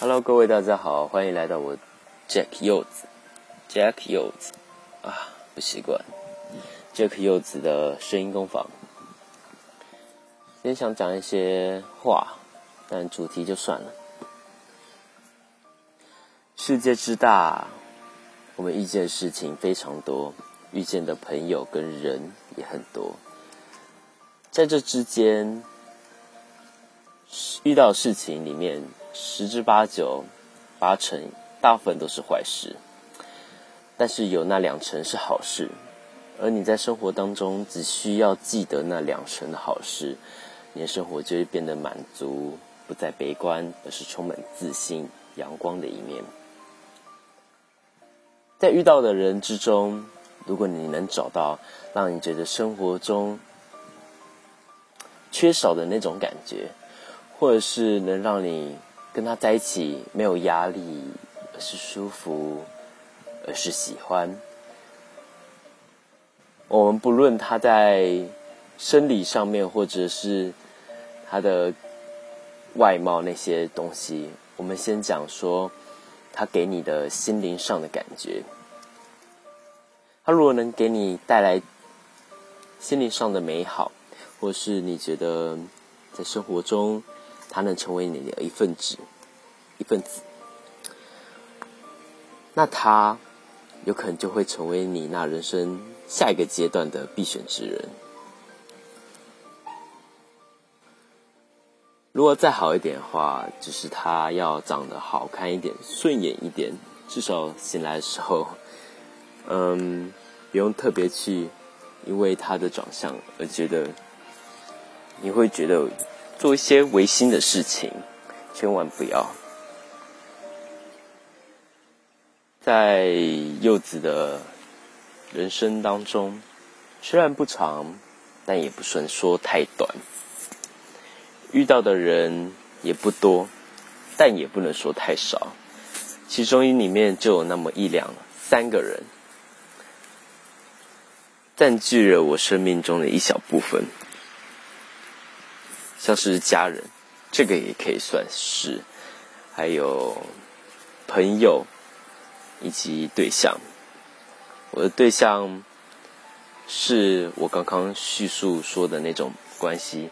Hello，各位大家好，欢迎来到我 Jack 柚子，Jack 柚子啊，不习惯 Jack 柚子的声音工坊。今天想讲一些话，但主题就算了。世界之大，我们遇见事情非常多，遇见的朋友跟人也很多，在这之间遇到事情里面。十之八九，八成大部分都是坏事，但是有那两成是好事，而你在生活当中只需要记得那两成的好事，你的生活就会变得满足，不再悲观，而是充满自信、阳光的一面。在遇到的人之中，如果你能找到让你觉得生活中缺少的那种感觉，或者是能让你。跟他在一起没有压力，而是舒服，而是喜欢。我们不论他在生理上面，或者是他的外貌那些东西，我们先讲说他给你的心灵上的感觉。他如果能给你带来心灵上的美好，或是你觉得在生活中。他能成为你的一份子，一份子，那他有可能就会成为你那人生下一个阶段的必选之人。如果再好一点的话，就是他要长得好看一点、顺眼一点，至少醒来的时候，嗯，不用特别去因为他的长相而觉得，你会觉得。做一些违心的事情，千万不要。在柚子的人生当中，虽然不长，但也不算说太短。遇到的人也不多，但也不能说太少。其中一里面就有那么一两三个人，占据了我生命中的一小部分。像是家人，这个也可以算是，还有朋友以及对象。我的对象是我刚刚叙述说的那种关系，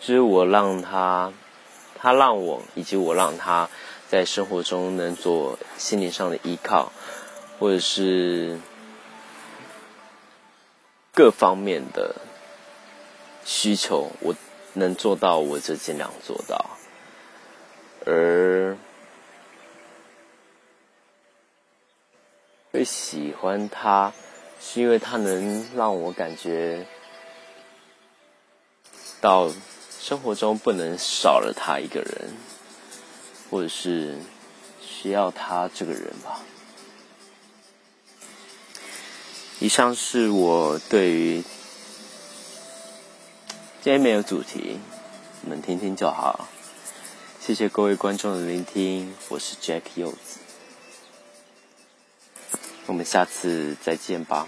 就是我让他，他让我，以及我让他在生活中能做心灵上的依靠，或者是各方面的需求，我。能做到，我就尽量做到。而会喜欢他，是因为他能让我感觉到生活中不能少了他一个人，或者是需要他这个人吧。以上是我对于。今天没有主题，你们听听就好。谢谢各位观众的聆听，我是 Jack 柚子，我们下次再见吧。